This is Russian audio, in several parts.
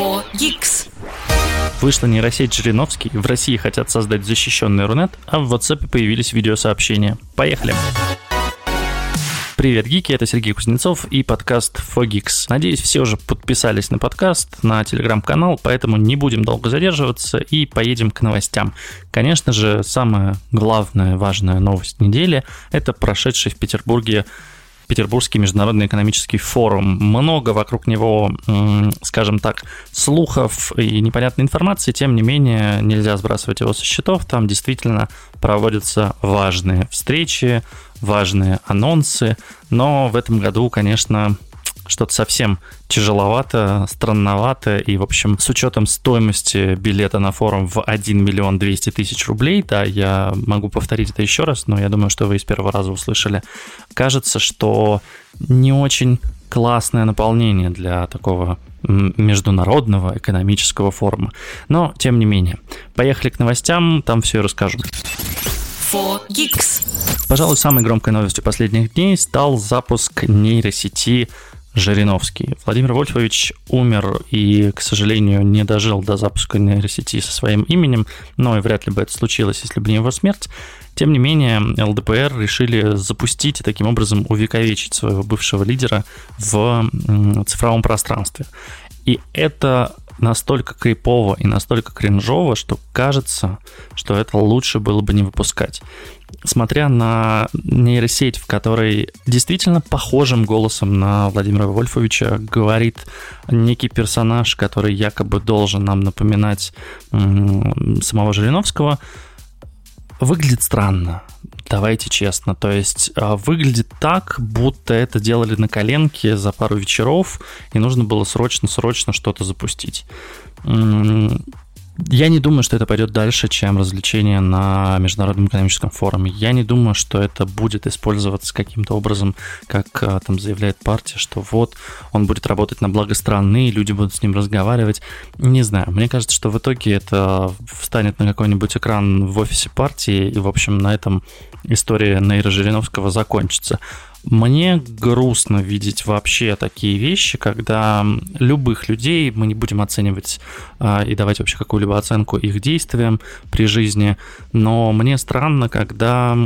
4Geeks. Вышла нейросеть Жириновский, в России хотят создать защищенный Рунет, а в WhatsApp появились видеосообщения. Поехали! Привет, гики, это Сергей Кузнецов и подкаст Fogix. Надеюсь, все уже подписались на подкаст, на телеграм-канал, поэтому не будем долго задерживаться и поедем к новостям. Конечно же, самая главная важная новость недели – это прошедший в Петербурге Петербургский международный экономический форум. Много вокруг него, скажем так, слухов и непонятной информации, тем не менее нельзя сбрасывать его со счетов. Там действительно проводятся важные встречи, важные анонсы, но в этом году, конечно, что-то совсем тяжеловато, странновато, и, в общем, с учетом стоимости билета на форум в 1 миллион 200 тысяч рублей, да, я могу повторить это еще раз, но я думаю, что вы из первого раза услышали, кажется, что не очень классное наполнение для такого международного экономического форума. Но, тем не менее, поехали к новостям, там все и расскажу. 4Geeks. Пожалуй, самой громкой новостью последних дней стал запуск нейросети Жириновский. Владимир Вольфович умер и, к сожалению, не дожил до запуска нейросети со своим именем, но и вряд ли бы это случилось, если бы не его смерть. Тем не менее, ЛДПР решили запустить и таким образом увековечить своего бывшего лидера в цифровом пространстве. И это настолько крипово и настолько кринжово, что кажется, что это лучше было бы не выпускать. Смотря на нейросеть, в которой действительно похожим голосом на Владимира Вольфовича говорит некий персонаж, который якобы должен нам напоминать самого Жириновского, выглядит странно. Давайте честно. То есть а, выглядит так, будто это делали на коленке за пару вечеров, и нужно было срочно-срочно что-то запустить. Я не думаю, что это пойдет дальше, чем развлечение на Международном экономическом форуме. Я не думаю, что это будет использоваться каким-то образом, как а, там заявляет партия, что вот он будет работать на благо страны, люди будут с ним разговаривать. Не знаю, мне кажется, что в итоге это встанет на какой-нибудь экран в офисе партии, и, в общем, на этом история Нейра Жириновского закончится. Мне грустно видеть вообще такие вещи, когда любых людей мы не будем оценивать а, и давать вообще какую-либо оценку их действиям при жизни, но мне странно, когда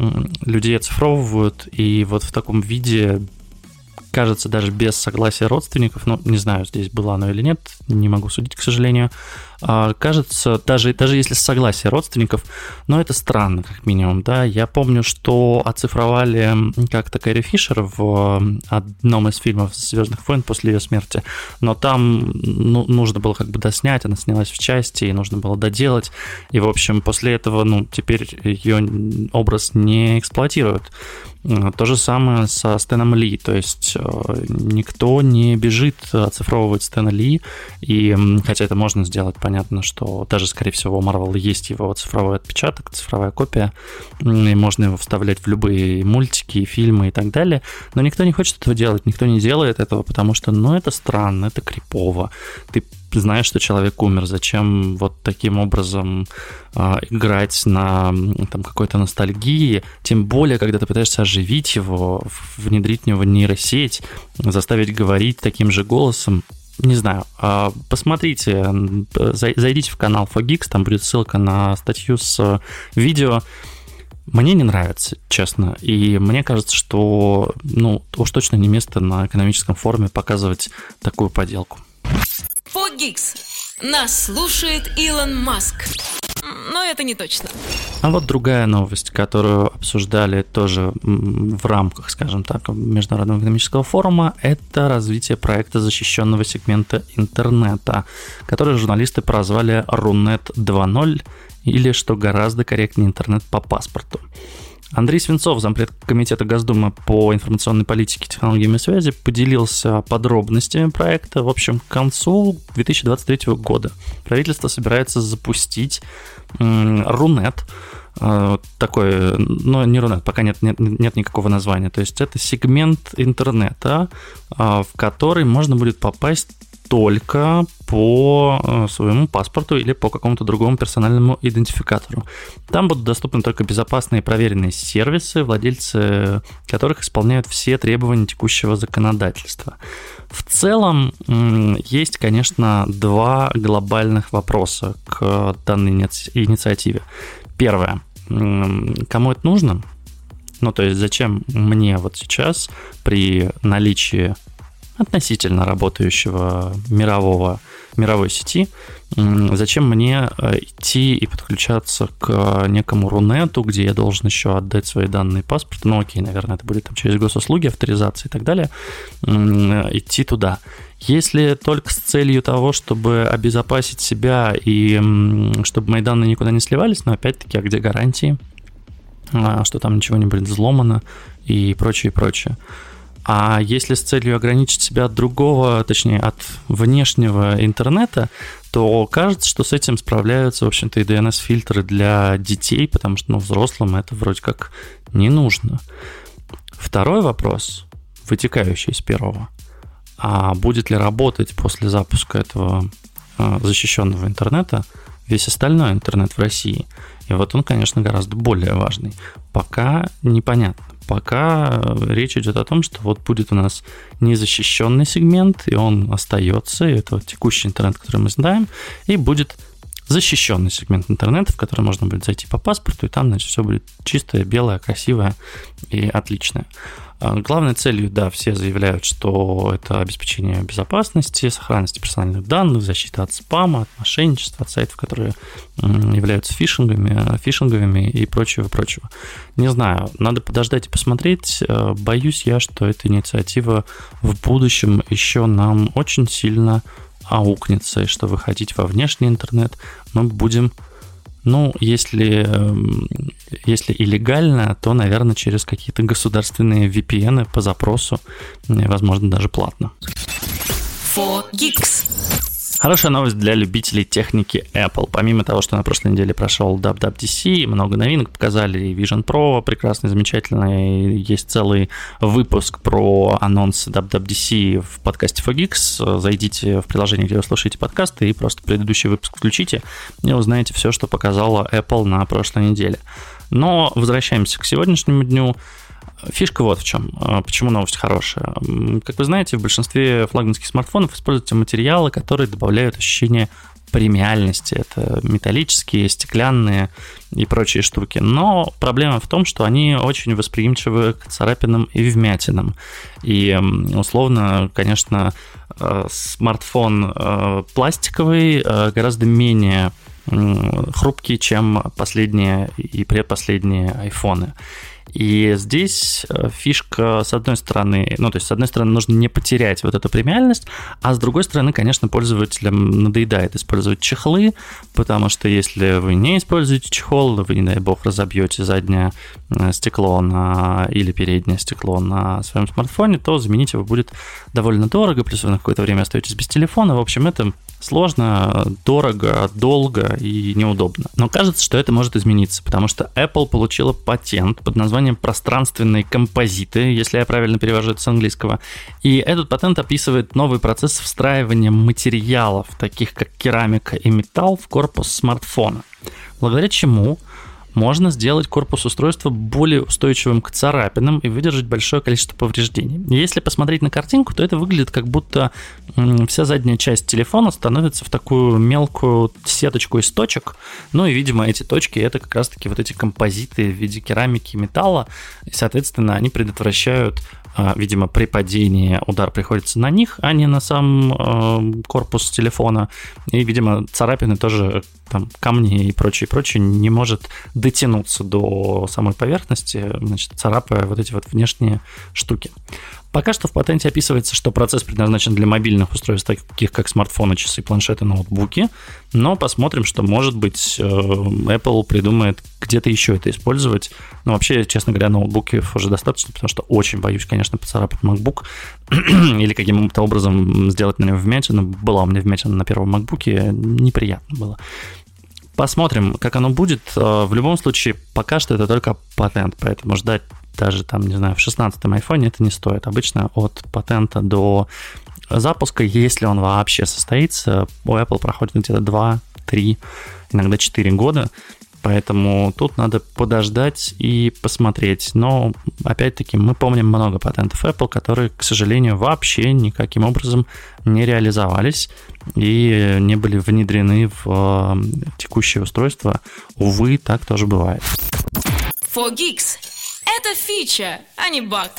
людей оцифровывают и вот в таком виде кажется, даже без согласия родственников, ну, не знаю, здесь было оно или нет, не могу судить, к сожалению, кажется, даже, даже если с согласия родственников, но это странно, как минимум, да. Я помню, что оцифровали как-то Кэрри Фишер в одном из фильмов «Звездных войн» после ее смерти, но там ну, нужно было как бы доснять, она снялась в части, и нужно было доделать, и, в общем, после этого, ну, теперь ее образ не эксплуатируют. То же самое со Стэном Ли, то есть э, никто не бежит оцифровывать Стэна Ли, и хотя это можно сделать, понятно, что даже, скорее всего, у Marvel есть его цифровой отпечаток, цифровая копия, и можно его вставлять в любые мультики, фильмы и так далее, но никто не хочет этого делать, никто не делает этого, потому что, ну, это странно, это крипово, ты знаешь, что человек умер, зачем вот таким образом э, играть на там, какой-то ностальгии, тем более, когда ты пытаешься оживить его, внедрить в него нейросеть, заставить говорить таким же голосом, не знаю, а, посмотрите, зайдите в канал Fogix, там будет ссылка на статью с видео. Мне не нравится, честно, и мне кажется, что, ну, уж точно не место на экономическом форуме показывать такую поделку. Fogix. Нас слушает Илон Маск. Но это не точно. А вот другая новость, которую обсуждали тоже в рамках, скажем так, Международного экономического форума, это развитие проекта защищенного сегмента интернета, который журналисты прозвали Рунет 2.0 или, что гораздо корректнее, интернет по паспорту. Андрей Свинцов, зампред комитета Госдумы по информационной политике, технологиям и связи, поделился подробностями проекта. В общем, к концу 2023 года правительство собирается запустить Рунет, э, такой, но не Рунет, пока нет, нет, нет никакого названия. То есть это сегмент интернета, э, в который можно будет попасть только по э, своему паспорту или по какому-то другому персональному идентификатору. Там будут доступны только безопасные и проверенные сервисы, владельцы которых исполняют все требования текущего законодательства. В целом есть, конечно, два глобальных вопроса к данной инициативе. Первое. Кому это нужно? Ну, то есть зачем мне вот сейчас при наличии относительно работающего мирового, мировой сети, зачем мне э, идти и подключаться к некому Рунету, где я должен еще отдать свои данные паспорта, ну окей, наверное, это будет там через госуслуги, авторизации и так далее, идти туда. Если только с целью того, чтобы обезопасить себя и чтобы мои данные никуда не сливались, но опять-таки, а где гарантии, а, что там ничего не будет взломано и прочее, прочее. А если с целью ограничить себя от другого, точнее, от внешнего интернета, то кажется, что с этим справляются, в общем-то, и DNS-фильтры для детей, потому что, ну, взрослым это вроде как не нужно. Второй вопрос, вытекающий из первого. А будет ли работать после запуска этого а, защищенного интернета весь остальной интернет в России? И вот он, конечно, гораздо более важный. Пока непонятно. Пока речь идет о том, что вот будет у нас незащищенный сегмент, и он остается, и это текущий интернет, который мы знаем, и будет защищенный сегмент интернета, в который можно будет зайти по паспорту, и там, значит, все будет чистое, белое, красивое и отличное. А, главной целью, да, все заявляют, что это обеспечение безопасности, сохранности персональных данных, защита от спама, от мошенничества, от сайтов, которые являются фишингами, фишинговыми и прочего-прочего. Не знаю, надо подождать и посмотреть. Э, боюсь я, что эта инициатива в будущем еще нам очень сильно аукнется, и что выходить во внешний интернет мы будем ну, если, эм, если и легально, то, наверное, через какие-то государственные VPN по запросу, возможно, даже платно. 4Geeks. Хорошая новость для любителей техники Apple. Помимо того, что на прошлой неделе прошел WWDC, много новинок показали, и Vision Pro прекрасный, замечательный. Есть целый выпуск про анонс WWDC в подкасте 4Geeks. Зайдите в приложение, где вы слушаете подкасты, и просто предыдущий выпуск включите, и узнаете все, что показала Apple на прошлой неделе. Но возвращаемся к сегодняшнему дню. Фишка вот в чем. А, почему новость хорошая? Как вы знаете, в большинстве флагманских смартфонов используются материалы, которые добавляют ощущение премиальности. Это металлические, стеклянные и прочие штуки. Но проблема в том, что они очень восприимчивы к царапинам и вмятинам. И условно, конечно, э, смартфон э, пластиковый э, гораздо менее хрупкий, чем последние и предпоследние айфоны. И здесь э, фишка, с одной стороны, ну, то есть, с одной стороны, нужно не потерять вот эту премиальность, а с другой стороны, конечно, пользователям надоедает использовать чехлы, потому что если вы не используете чехол, вы, не дай бог, разобьете заднее э, стекло на, или переднее стекло на своем смартфоне, то заменить его будет довольно дорого, плюс вы на какое-то время остаетесь без телефона. В общем, это сложно, дорого, долго и неудобно. Но кажется, что это может измениться, потому что Apple получила патент под названием пространственные композиты, если я правильно перевожу это с английского. И этот патент описывает новый процесс встраивания материалов, таких как керамика и металл, в корпус смартфона. Благодаря чему можно сделать корпус устройства более устойчивым к царапинам и выдержать большое количество повреждений. Если посмотреть на картинку, то это выглядит как будто вся задняя часть телефона становится в такую мелкую сеточку из точек. Ну и, видимо, эти точки это как раз-таки вот эти композиты в виде керамики и металла. И, соответственно, они предотвращают видимо, при падении удар приходится на них, а не на сам э, корпус телефона. И, видимо, царапины тоже, там, камни и прочее, прочее не может дотянуться до самой поверхности, значит, царапая вот эти вот внешние штуки. Пока что в патенте описывается, что процесс предназначен для мобильных устройств, таких как смартфоны, часы, планшеты, ноутбуки. Но посмотрим, что, может быть, э, Apple придумает где-то еще это использовать. Но вообще, честно говоря, ноутбуков уже достаточно, потому что очень боюсь, конечно, поцарапать MacBook или каким-то образом сделать на него вмятину. Была у меня вмятина на первом MacBook, неприятно было. Посмотрим, как оно будет. Э, в любом случае, пока что это только патент, поэтому ждать даже там, не знаю, в 16-м айфоне это не стоит. Обычно от патента до запуска, если он вообще состоится, у Apple проходит где-то 2, 3, иногда 4 года. Поэтому тут надо подождать и посмотреть. Но, опять-таки, мы помним много патентов Apple, которые, к сожалению, вообще никаким образом не реализовались и не были внедрены в э, текущее устройство. Увы, так тоже бывает. For Geeks. Это фича, а не баг.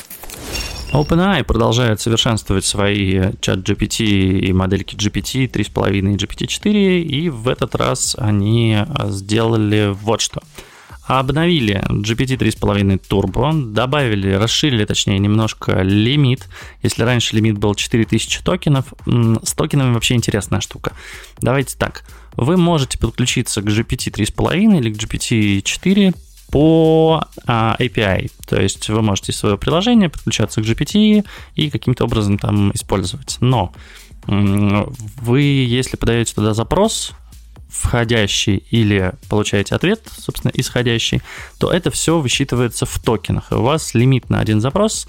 OpenAI продолжает совершенствовать свои чат GPT и модельки GPT 3.5 и GPT-4, и в этот раз они сделали вот что. Обновили GPT 3.5 Turbo, добавили, расширили, точнее, немножко лимит. Если раньше лимит был 4000 токенов, с токенами вообще интересная штука. Давайте так. Вы можете подключиться к GPT 3.5 или к GPT 4 по а, API. То есть вы можете из своего приложения подключаться к GPT и каким-то образом там использовать. Но вы, если подаете туда запрос, входящий или получаете ответ, собственно, исходящий, то это все высчитывается в токенах. И у вас лимит на один запрос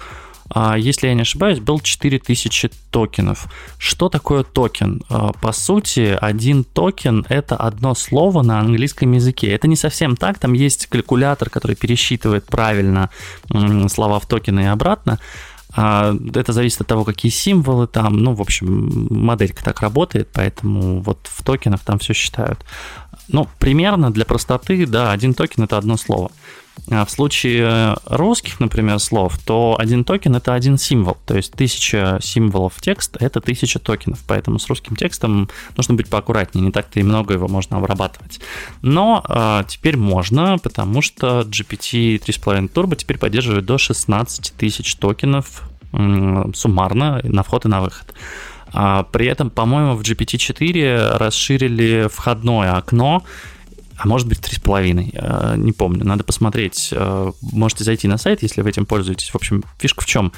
если я не ошибаюсь, был 4000 токенов. Что такое токен? А, по сути, один токен — это одно слово на английском языке. Это не совсем так, там есть калькулятор, который пересчитывает правильно слова в токены и обратно. А, это зависит от того, какие символы там. Ну, в общем, моделька так работает, поэтому вот в токенах там все считают. Ну, примерно для простоты, да, один токен — это одно слово. А в случае русских, например, слов, то один токен это один символ. То есть тысяча символов текста это тысяча токенов. Поэтому с русским текстом нужно быть поаккуратнее. Не так-то и много его можно обрабатывать. Но а, теперь можно, потому что GPT 3.5 Turbo теперь поддерживает до 16 тысяч токенов суммарно на вход и на выход. А при этом, по-моему, в GPT-4 расширили входное окно, а может быть 3,5, э, не помню, надо посмотреть. Э, можете зайти на сайт, если вы этим пользуетесь. В общем, фишка в чем?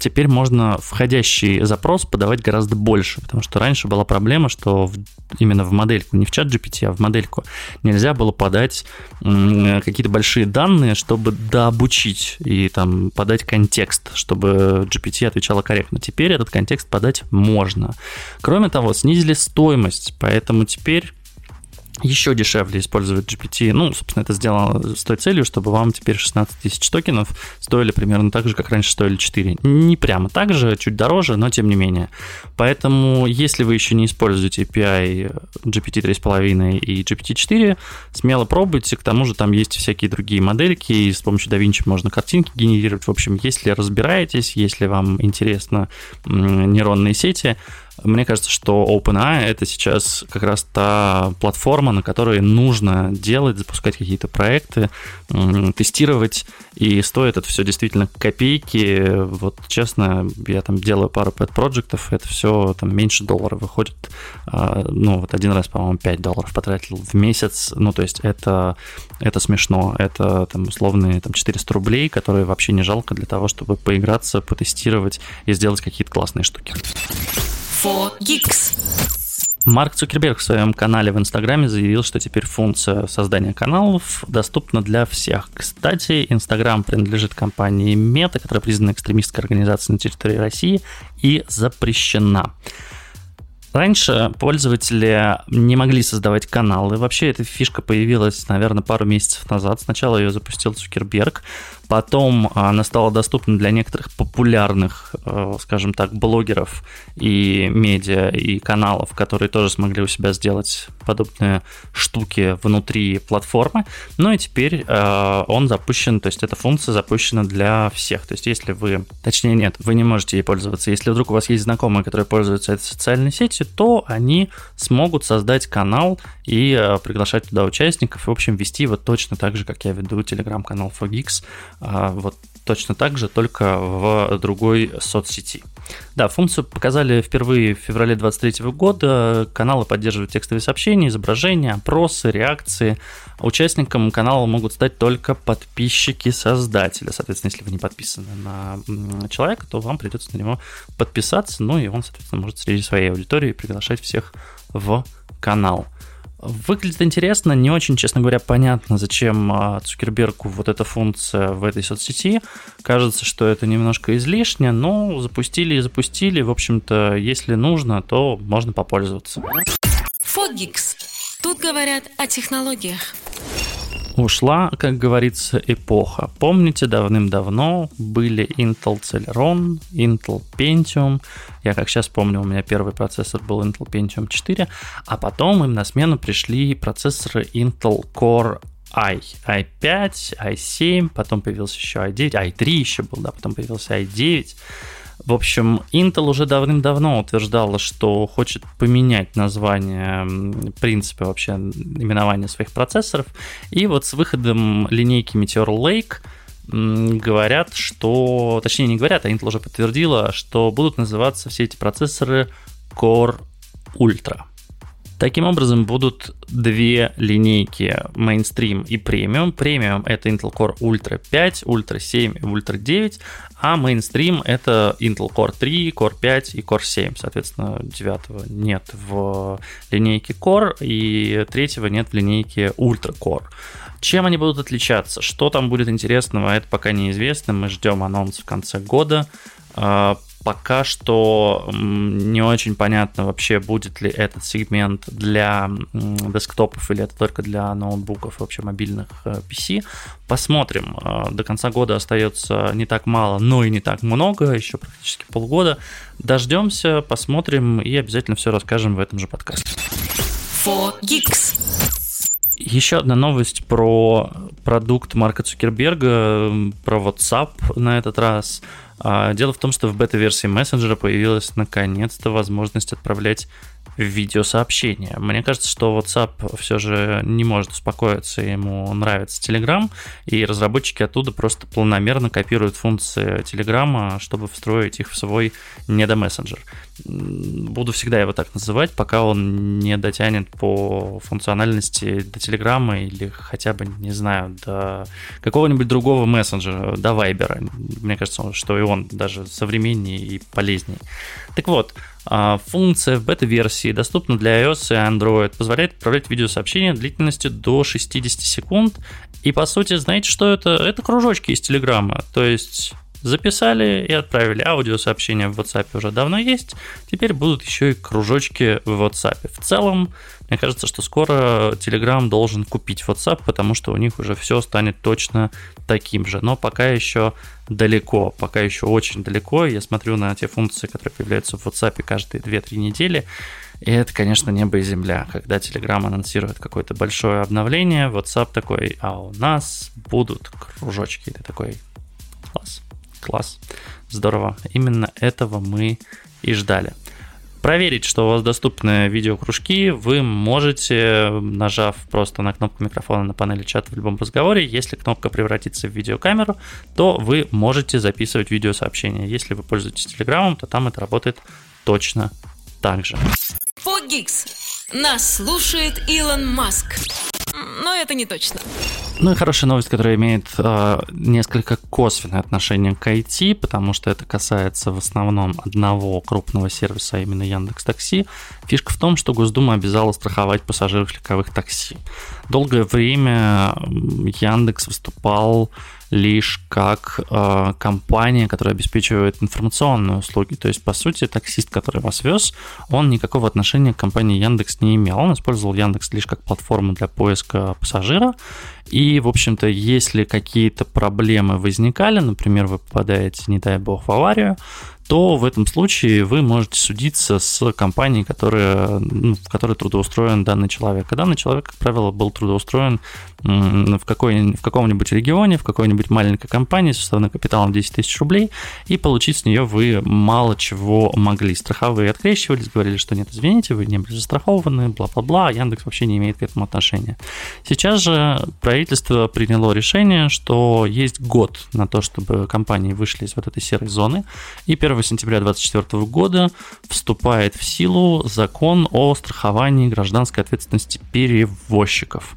Теперь можно входящий запрос подавать гораздо больше, потому что раньше была проблема, что именно в модельку, не в чат GPT, а в модельку нельзя было подать какие-то большие данные, чтобы дообучить и там подать контекст, чтобы GPT отвечала корректно. Теперь этот контекст подать можно. Кроме того, снизили стоимость, поэтому теперь еще дешевле использовать GPT. Ну, собственно, это сделано с той целью, чтобы вам теперь 16 тысяч токенов стоили примерно так же, как раньше стоили 4. Не прямо так же, чуть дороже, но тем не менее. Поэтому, если вы еще не используете API GPT 3.5 и GPT 4, смело пробуйте. К тому же там есть всякие другие модельки, и с помощью DaVinci можно картинки генерировать. В общем, если разбираетесь, если вам интересно нейронные сети, мне кажется, что OpenAI это сейчас как раз та платформа, на которой нужно делать, запускать какие-то проекты, тестировать, и стоит это все действительно копейки. Вот честно, я там делаю пару pet проектов это все там меньше доллара выходит. А, ну, вот один раз, по-моему, 5 долларов потратил в месяц. Ну, то есть это, это смешно. Это там условные там 400 рублей, которые вообще не жалко для того, чтобы поиграться, потестировать и сделать какие-то классные штуки. For Geeks. Марк Цукерберг в своем канале в Инстаграме заявил, что теперь функция создания каналов доступна для всех. Кстати, Инстаграм принадлежит компании Мета, которая признана экстремистской организацией на территории России и запрещена. Раньше пользователи не могли создавать каналы. Вообще эта фишка появилась, наверное, пару месяцев назад. Сначала ее запустил Цукерберг, Потом она стала доступна для некоторых популярных, э, скажем так, блогеров и медиа, и каналов, которые тоже смогли у себя сделать подобные штуки внутри платформы. Ну и теперь э, он запущен, то есть эта функция запущена для всех. То есть если вы, точнее нет, вы не можете ей пользоваться. Если вдруг у вас есть знакомые, которые пользуются этой социальной сетью, то они смогут создать канал и э, приглашать туда участников, и, в общем, вести его точно так же, как я веду телеграм-канал 4Geeks, а, вот точно так же, только в другой соцсети. Да, функцию показали впервые в феврале 2023 года. Каналы поддерживают текстовые сообщения, изображения, опросы, реакции. Участником канала могут стать только подписчики создателя. Соответственно, если вы не подписаны на человека, то вам придется на него подписаться, ну и он, соответственно, может среди своей аудитории приглашать всех в канал. Выглядит интересно, не очень, честно говоря, понятно, зачем а, Цукербергу вот эта функция в этой соцсети. Кажется, что это немножко излишне, но запустили и запустили. В общем-то, если нужно, то можно попользоваться. Фогикс. Тут говорят о технологиях. Ушла, как говорится, эпоха. Помните, давным-давно были Intel Celeron, Intel Pentium. Я как сейчас помню, у меня первый процессор был Intel Pentium 4, а потом им на смену пришли процессоры Intel Core i, i5, i7, потом появился еще i9, i3 еще был, да, потом появился i9. В общем, Intel уже давным-давно утверждала, что хочет поменять название, принципы вообще именования своих процессоров. И вот с выходом линейки Meteor Lake говорят, что, точнее не говорят, а Intel уже подтвердила, что будут называться все эти процессоры Core Ultra. Таким образом, будут две линейки Mainstream и Premium. Premium это Intel Core Ultra 5, Ultra 7 и Ultra 9, а Mainstream это Intel Core 3, Core 5 и Core 7. Соответственно, 9 нет в линейке Core и 3 нет в линейке Ultra Core. Чем они будут отличаться? Что там будет интересного, это пока неизвестно. Мы ждем анонс в конце года. Пока что не очень понятно вообще, будет ли этот сегмент для десктопов или это только для ноутбуков, вообще мобильных PC. Э, Посмотрим. Э, до конца года остается не так мало, но и не так много, еще практически полгода. Дождемся, посмотрим и обязательно все расскажем в этом же подкасте. Geeks. Еще одна новость про продукт Марка Цукерберга, про WhatsApp на этот раз – а, дело в том, что в бета-версии мессенджера появилась наконец-то возможность отправлять видеосообщения. Мне кажется, что WhatsApp все же не может успокоиться, ему нравится Telegram, и разработчики оттуда просто планомерно копируют функции Telegram, чтобы встроить их в свой недомессенджер. Буду всегда его так называть, пока он не дотянет по функциональности до Telegram или хотя бы, не знаю, до какого-нибудь другого мессенджера, до Viber. Мне кажется, что и он даже современнее и полезнее. Так вот, функция в бета-версии доступна для iOS и Android, позволяет отправлять видеосообщения длительностью до 60 секунд. И по сути, знаете, что это? Это кружочки из Телеграма. То есть записали и отправили. Аудиосообщения в WhatsApp уже давно есть. Теперь будут еще и кружочки в WhatsApp. В целом, мне кажется, что скоро Telegram должен купить WhatsApp, потому что у них уже все станет точно таким же. Но пока еще далеко, пока еще очень далеко. Я смотрю на те функции, которые появляются в WhatsApp каждые 2-3 недели. И это, конечно, небо и земля. Когда Telegram анонсирует какое-то большое обновление, WhatsApp такой, а у нас будут кружочки. Ты такой, класс, класс, здорово. Именно этого мы и ждали. Проверить, что у вас доступны видеокружки, вы можете, нажав просто на кнопку микрофона на панели чата в любом разговоре. Если кнопка превратится в видеокамеру, то вы можете записывать видеосообщения. Если вы пользуетесь Телеграмом, то там это работает точно так же. Фогикс. Нас слушает Илон Маск. Но это не точно. Ну и хорошая новость, которая имеет э, несколько косвенное отношение к IT, потому что это касается в основном одного крупного сервиса, а именно Яндекс Такси. Фишка в том, что Госдума обязала страховать пассажиров легковых такси. Долгое время Яндекс выступал лишь как э, компания, которая обеспечивает информационные услуги. То есть, по сути, таксист, который вас вез, он никакого отношения к компании Яндекс не имел. Он использовал Яндекс лишь как платформу для поиска пассажира. И, в общем-то, если какие-то проблемы возникали, например, вы попадаете, не дай бог, в аварию, то в этом случае вы можете судиться с компанией, которая, ну, в которой трудоустроен данный человек. А данный человек, как правило, был трудоустроен в, какой, в каком-нибудь регионе, в какой-нибудь маленькой компании с уставным капиталом 10 тысяч рублей, и получить с нее вы мало чего могли. Страховые открещивались, говорили, что нет, извините, вы не были застрахованы, бла-бла-бла, Яндекс вообще не имеет к этому отношения. Сейчас же правительство приняло решение, что есть год на то, чтобы компании вышли из вот этой серой зоны, и 1 1 сентября 2024 года вступает в силу закон о страховании гражданской ответственности перевозчиков.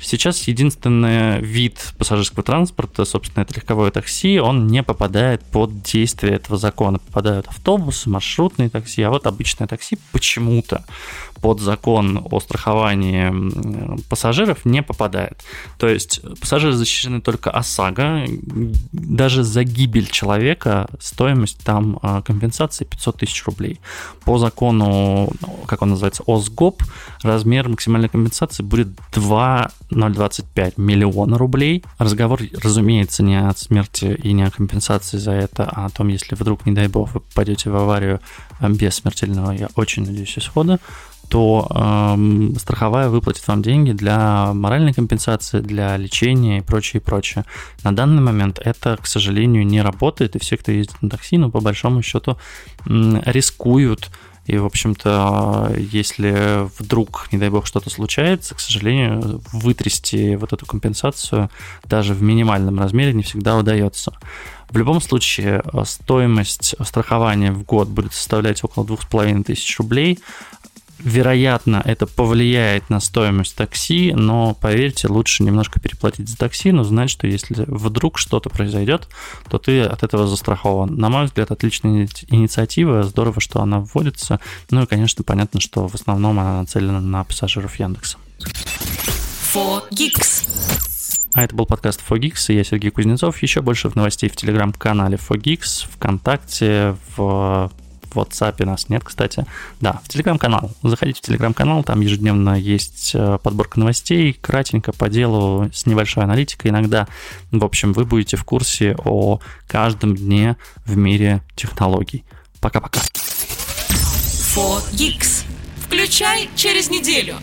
Сейчас единственный вид пассажирского транспорта, собственно, это легковое такси, он не попадает под действие этого закона. Попадают автобусы, маршрутные такси, а вот обычное такси почему-то под закон о страховании пассажиров не попадает. То есть пассажиры защищены только ОСАГО, даже за гибель человека стоимость там а, компенсации 500 тысяч рублей. По закону, как он называется, ОСГОП, размер максимальной компенсации будет 2,025 миллиона рублей. Разговор, разумеется, не о смерти и не о компенсации за это, а о том, если вдруг, не дай бог, вы попадете в аварию без смертельного, я очень надеюсь, исхода, то э, страховая выплатит вам деньги для моральной компенсации, для лечения и прочее, и прочее. На данный момент это, к сожалению, не работает, и все, кто ездит на такси, ну, по большому счету, э, рискуют и, в общем-то, если вдруг, не дай бог, что-то случается, к сожалению, вытрясти вот эту компенсацию даже в минимальном размере не всегда удается. В любом случае, стоимость страхования в год будет составлять около 2500 рублей. Вероятно, это повлияет на стоимость такси, но поверьте, лучше немножко переплатить за такси, но знать, что если вдруг что-то произойдет, то ты от этого застрахован. На мой взгляд, отличная инициатива, здорово, что она вводится. Ну и, конечно, понятно, что в основном она нацелена на пассажиров Яндекса. 4Geeks. А это был подкаст 4Geeks, и я Сергей Кузнецов. Еще больше новостей в телеграм-канале 4Geeks, ВКонтакте, в в WhatsApp нас нет, кстати. Да, в Телеграм-канал. Заходите в Телеграм-канал, там ежедневно есть э, подборка новостей, кратенько по делу, с небольшой аналитикой иногда. В общем, вы будете в курсе о каждом дне в мире технологий. Пока-пока. 4Geeks. Включай через неделю.